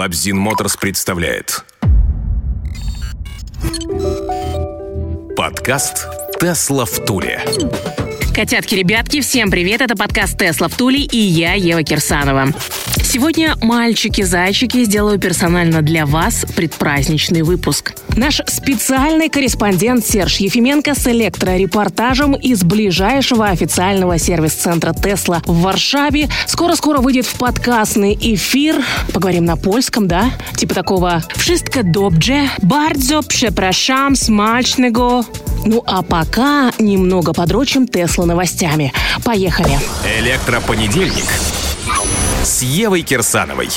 Лабзин Моторс представляет Подкаст «Тесла в Туле». Котятки, ребятки, всем привет! Это подкаст «Тесла в Туле» и я, Ева Кирсанова. Сегодня, мальчики-зайчики, сделаю персонально для вас предпраздничный выпуск. Наш специальный корреспондент Серж Ефименко с электрорепортажем из ближайшего официального сервис-центра Тесла в Варшаве скоро-скоро выйдет в подкастный эфир. Поговорим на польском, да? Типа такого «Wszystko dobrze, bardzo przepraszam, smacznego». Ну а пока немного подрочим Тесла новостями. Поехали. Электропонедельник с Евой Кирсановой.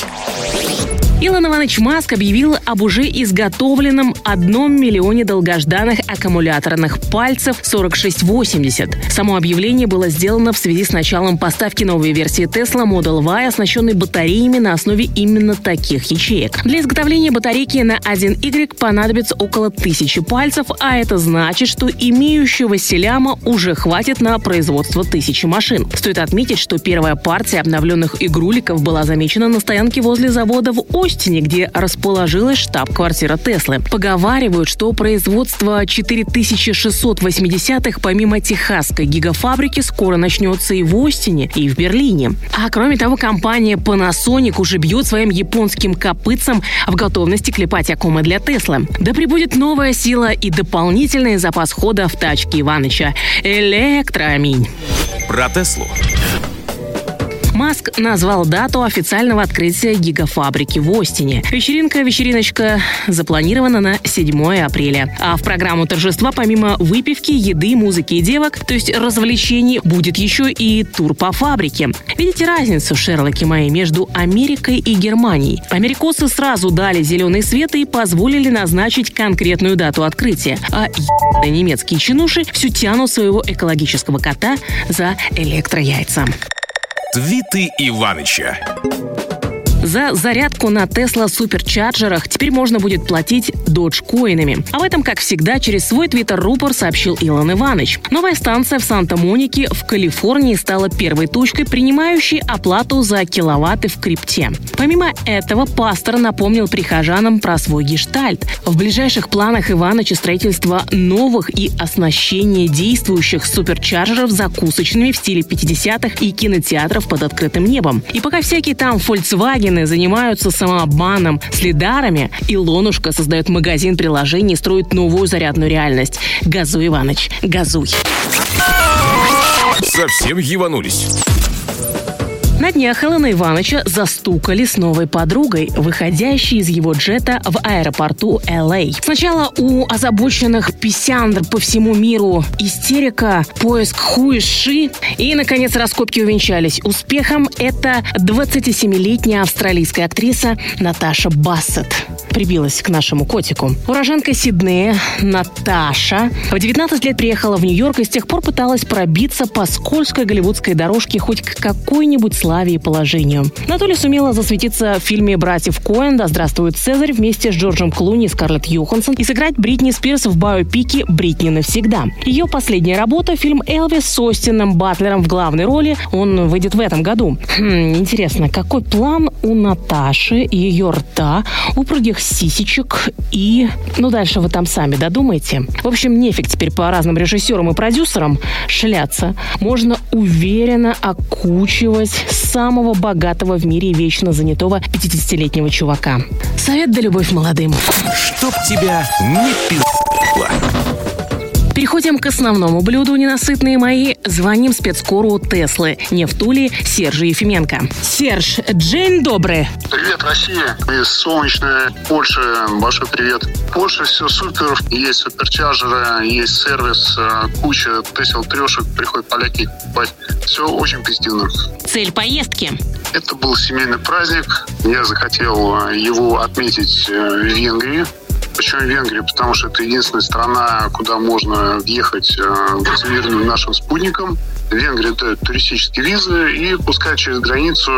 Илон Иванович Маск объявил об уже изготовленном одном миллионе долгожданных аккумуляторных пальцев 4680. Само объявление было сделано в связи с началом поставки новой версии Tesla Model Y, оснащенной батареями на основе именно таких ячеек. Для изготовления батарейки на 1Y понадобится около тысячи пальцев, а это значит, что имеющегося ляма уже хватит на производство тысячи машин. Стоит отметить, что первая партия обновленных игруликов была замечена на стоянке возле завода в Ось Остине, где расположилась штаб-квартира Теслы. Поговаривают, что производство 4680-х помимо техасской гигафабрики скоро начнется и в Остине, и в Берлине. А кроме того, компания Panasonic уже бьет своим японским копытцем в готовности клепать аккумы для Теслы. Да прибудет новая сила и дополнительный запас хода в тачке Иваныча. Электроаминь. Про Теслу Маск назвал дату официального открытия гигафабрики в Остине. Вечеринка-вечериночка запланирована на 7 апреля. А в программу торжества помимо выпивки, еды, музыки и девок, то есть развлечений, будет еще и тур по фабрике. Видите разницу, Шерлоки мои, между Америкой и Германией? Америкосы сразу дали зеленый свет и позволили назначить конкретную дату открытия. А немецкие чинуши все тянут своего экологического кота за электрояйца. Твиты Иваныча. За зарядку на Tesla суперчарджерах теперь можно будет платить доджкоинами. Об этом, как всегда, через свой твиттер-рупор сообщил Илон Иванович. Новая станция в Санта-Монике в Калифорнии стала первой точкой, принимающей оплату за киловатты в крипте. Помимо этого, пастор напомнил прихожанам про свой гештальт. В ближайших планах Ивановича строительство новых и оснащение действующих суперчарджеров закусочными в стиле 50-х и кинотеатров под открытым небом. И пока всякие там Volkswagen Женщины занимаются самообманом с лидарами, Илонушка создает магазин приложений и строит новую зарядную реальность. Газуй, Иваныч, газуй. Совсем еванулись. На днях Элена Ивановича застукали с новой подругой, выходящей из его джета в аэропорту Л.А. Сначала у озабоченных писяндр по всему миру истерика, поиск хуиши и, наконец, раскопки увенчались успехом. Это 27-летняя австралийская актриса Наташа Бассет прибилась к нашему котику. Уроженка Сиднея Наташа в 19 лет приехала в Нью-Йорк и с тех пор пыталась пробиться по скользкой голливудской дорожке хоть к какой-нибудь славе и положению. Наталья сумела засветиться в фильме «Братьев Коэн. Да здравствует Цезарь» вместе с Джорджем Клуни и Скарлетт Йоханссон и сыграть Бритни Спирс в биопике «Бритни навсегда». Ее последняя работа – фильм «Элвис» с Остином Батлером в главной роли. Он выйдет в этом году. Хм, интересно, какой план у Наташи, ее рта, упругих сисечек и... Ну, дальше вы там сами додумайте. В общем, нефиг теперь по разным режиссерам и продюсерам шляться. Можно уверенно окучивать самого богатого в мире вечно занятого 50-летнего чувака. Совет да любовь молодым. Чтоб тебя не пи***ло. Переходим к основному блюду, ненасытные мои. Звоним спецкору Теслы, не в Туле, Сержу Ефименко. Серж, Джейн добрый. Привет, Россия. Из солнечная Польша. Большой привет. Польша все супер. Есть суперчарджеры, есть сервис, э, куча Тесел трешек. Приходят поляки покупать. Все очень позитивно. Цель поездки? Это был семейный праздник. Я захотел э, его отметить э, в Венгрии. Почему Венгрия? Потому что это единственная страна, куда можно въехать э, вакцинированным нашим спутником. Венгрия дает туристические визы и пускает через границу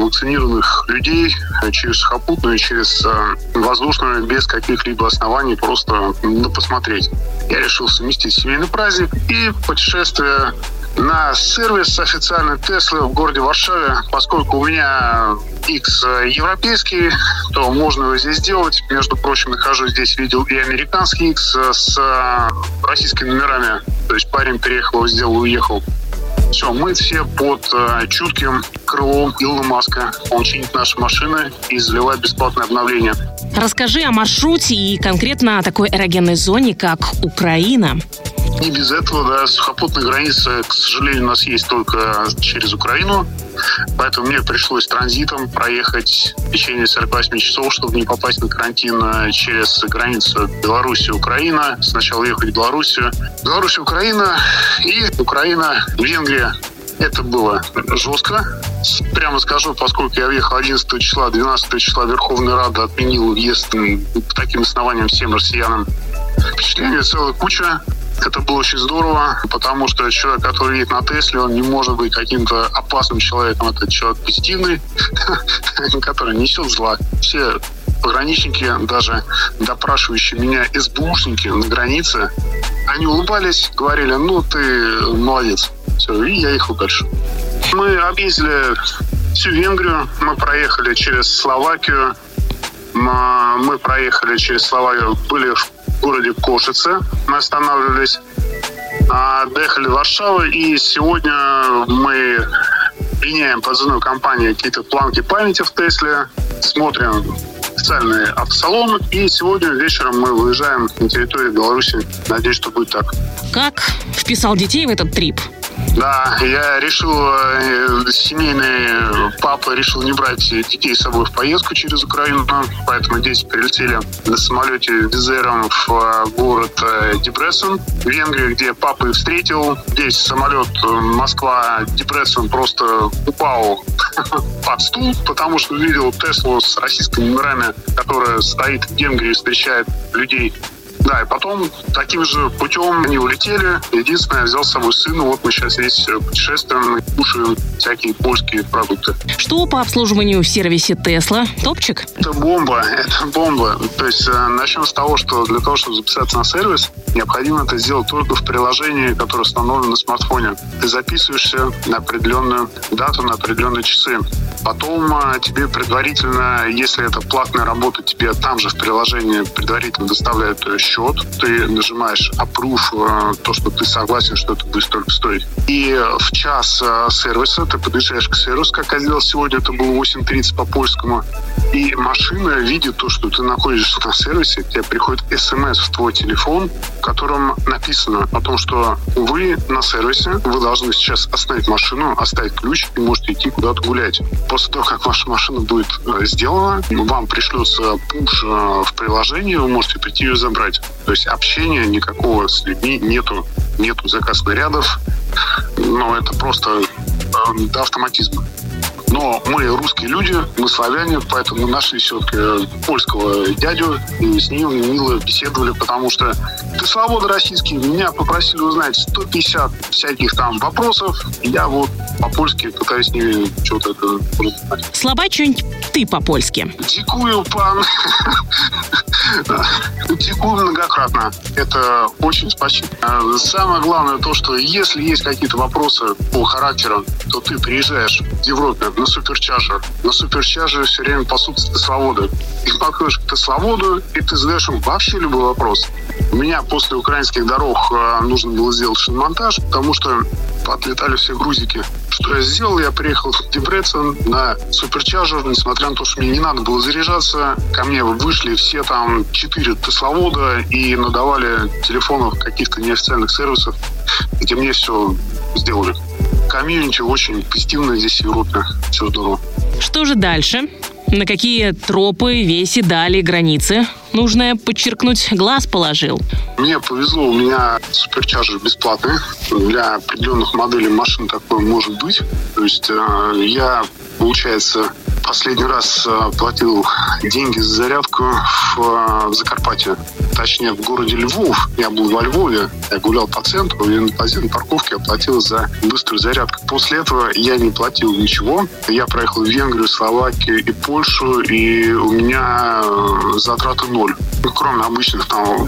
вакцинированных людей э, через сухопутную, через э, воздушную, без каких-либо оснований, просто на посмотреть. Я решил совместить семейный праздник и путешествие на сервис официальный Теслы в городе Варшаве. Поскольку у меня X европейский, то можно его здесь сделать. Между прочим, нахожу здесь, видел и американский X с российскими номерами. То есть парень переехал, сделал, уехал. Все, мы все под э, чутким крылом Илона Маска. Он чинит наши машины и заливает бесплатное обновление. Расскажи о маршруте и конкретно о такой эрогенной зоне, как Украина. Не без этого, да, сухопутная граница, к сожалению, у нас есть только через Украину. Поэтому мне пришлось транзитом проехать в течение 48 часов, чтобы не попасть на карантин э, через границу Беларуси-Украина. Сначала ехать в Белоруссию. Беларусь-Украина и Украина-Венгрия. Это было жестко. Прямо скажу, поскольку я въехал 11 числа, 12 числа Верховная Рада отменила въезд по таким основаниям всем россиянам. Впечатление целая куча. Это было очень здорово, потому что человек, который едет на Тесле, он не может быть каким-то опасным человеком. Это человек позитивный, который несет зла. Все пограничники, даже допрашивающие меня СБУшники на границе, они улыбались, говорили, ну ты молодец. Все, и я ехал дальше. Мы объездили всю Венгрию, мы проехали через Словакию, мы проехали через Словакию, были в городе Кошице. Мы останавливались, а, доехали в Варшаву, и сегодня мы меняем позывную компанию какие-то планки памяти в Тесле, смотрим официальный автосалон, и сегодня вечером мы выезжаем на территорию Беларуси. Надеюсь, что будет так. Как вписал детей в этот трип? Да, я решил, э, семейный папа решил не брать детей с собой в поездку через Украину, поэтому дети прилетели на самолете Визером в э, город э, Депрессен, в Венгрии, где папа их встретил. Здесь самолет Москва-Депрессен просто упал под стул, потому что увидел Теслу с российскими номерами, которая стоит в Венгрии и встречает людей да, и потом таким же путем они улетели. Единственное, я взял с собой сына. Вот мы сейчас здесь э, путешествуем и кушаем всякие польские продукты. Что по обслуживанию в сервисе Тесла? Топчик? Это бомба, это бомба. То есть э, начнем с того, что для того, чтобы записаться на сервис, необходимо это сделать только в приложении, которое установлено на смартфоне. Ты записываешься на определенную дату, на определенные часы. Потом э, тебе предварительно, если это платная работа, тебе там же в приложении предварительно доставляют счет, ты нажимаешь approve, э, то, что ты согласен, что это будет столько стоить. И в час э, сервиса ты подъезжаешь к сервису, как я сделал сегодня, это было 8.30 по польскому, и машина видит то, что ты находишься на сервисе, тебе приходит смс в твой телефон, в котором написано о том, что вы на сервисе, вы должны сейчас остановить машину, оставить ключ и можете идти куда-то гулять. После того, как ваша машина будет э, сделана, вам пришлется пуш в приложении, вы можете прийти ее забрать. То есть общения никакого с людьми нету. Нету заказ нарядов. Но это просто э, до автоматизма. Но мы русские люди, мы славяне, поэтому нашли все-таки польского дядю, и с ним мило беседовали, потому что ты свобода российский, меня попросили узнать 150 всяких там вопросов, я вот по-польски пытаюсь с ними что-то это узнать. Слова что-нибудь ты по-польски. Дякую, пан. Дякую многократно. Это очень спасибо. Самое главное то, что если есть какие-то вопросы по характеру, то ты приезжаешь в Европе на суперчарджер. На суперчарджере все время посутствует свобода. И подходишь к свободу, и ты задаешь им вообще любой вопрос. У меня после украинских дорог э, нужно было сделать шиномонтаж, потому что отлетали все грузики. Что я сделал? Я приехал в Дебрецен на суперчарджер, несмотря на то, что мне не надо было заряжаться. Ко мне вышли все там четыре тесловода и надавали телефонов каких-то неофициальных сервисов, где мне все сделали комьюнити очень позитивно здесь Европе. Все здорово. Что же дальше? На какие тропы, веси, дали, границы нужно подчеркнуть, глаз положил? Мне повезло, у меня суперчарджер бесплатный. Для определенных моделей машин такое может быть. То есть э, я, получается, последний раз э, платил деньги за зарядку в, э, в Закарпатье. Точнее, в городе Львов. Я был во Львове, я гулял по центру, и на парковке оплатил за быструю зарядку. После этого я не платил ничего. Я проехал в Венгрию, Словакию и Польшу, и у меня э, затраты ноль. Ну, кроме обычных там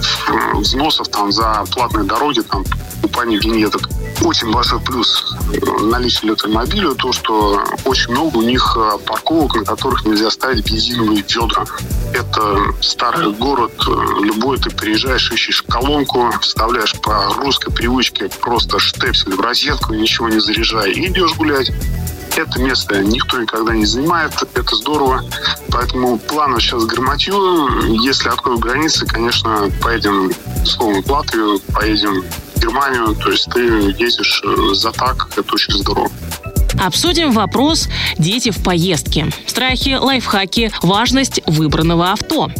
взносов там, за платные дороги, там, купание винеток. Очень большой плюс э, наличия электромобиля, то, что очень много у них э, парковок, на которых нельзя ставить бензиновые ведра. Это старый город, э, любой ты приезжаешь, ищешь колонку, вставляешь по русской привычке просто штепсель в розетку, ничего не заряжая, и идешь гулять. Это место никто никогда не занимает, это здорово. Поэтому планов сейчас громадью. Если откроют границы, конечно, поедем, словом, в Латвию, поедем Германию. То есть ты ездишь э, за так, это очень здорово. Обсудим вопрос «Дети в поездке». Страхи, лайфхаки, важность выбранного авто.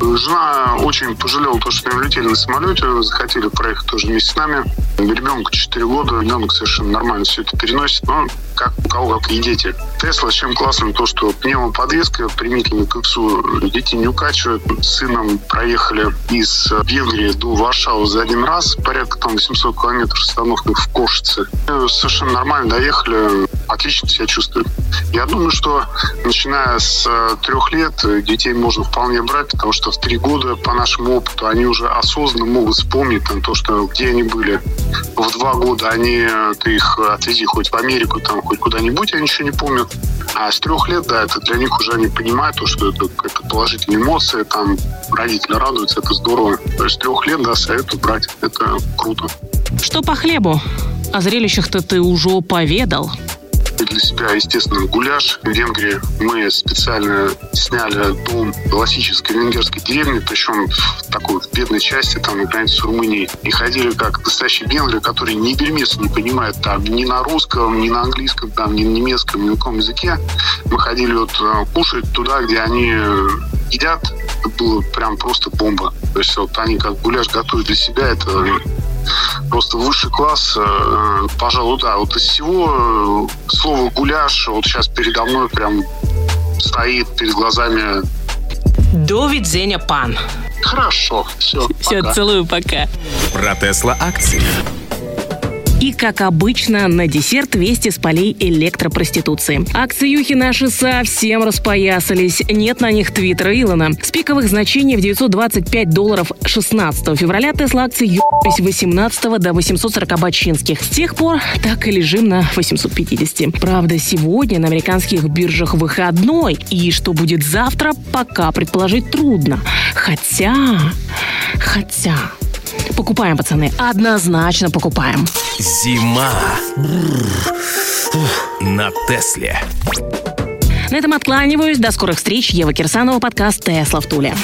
Жена очень пожалела то, что мы летели на самолете, захотели проехать тоже вместе с нами. Ребенку 4 года, ребенок совершенно нормально все это переносит, но как у кого как и дети. Тесла чем классно то, что пневмоподвеска применительно к иксу детей не укачивает. С сыном проехали из Венгрии до Варшавы за один раз, порядка там 800 километров с в Кошице. Совершенно нормально доехали, отлично себя чувствуют. Я думаю, что начиная с э, трех лет детей можно вполне брать, потому что в три года, по нашему опыту, они уже осознанно могут вспомнить там, то, что где они были. В два года они, ты их отвези хоть в Америку, там, хоть куда-нибудь, они ничего не помнят. А с трех лет, да, это для них уже они понимают, то, что это, это положительные эмоции, там родители радуются, это здорово. То есть с трех лет, да, советую брать, это круто. Что по хлебу? О зрелищах-то ты уже поведал для себя, естественно, гуляш. В Венгрии мы специально сняли дом классической венгерской деревни, причем в такой в бедной части, там, на границе с Румынией. И ходили как настоящие венгры, которые ни бельмеса не понимают там ни на русском, ни на английском, там, ни на немецком, ни на каком языке. Мы ходили вот э, кушать туда, где они едят. Это было прям просто бомба. То есть вот они как гуляш готовят для себя, это просто высший класс. Э, пожалуй, да. Вот из всего э, слово гуляш вот сейчас передо мной прям стоит перед глазами. До видения, пан. Хорошо, все. Все, пока. целую, пока. Про Тесла акции. И, как обычно, на десерт вести с полей электропроституции. Акциюхи наши совсем распоясались. Нет на них твиттера Илона. С пиковых значений в 925 долларов 16 февраля Тесла акции ебались 18 до 840 бачинских. С тех пор так и лежим на 850. Правда, сегодня на американских биржах выходной. И что будет завтра, пока предположить трудно. Хотя... Хотя... Покупаем, пацаны. Однозначно покупаем. Зима. На Тесле. На этом откланиваюсь. До скорых встреч. Ева Кирсанова, подкаст «Тесла в Туле».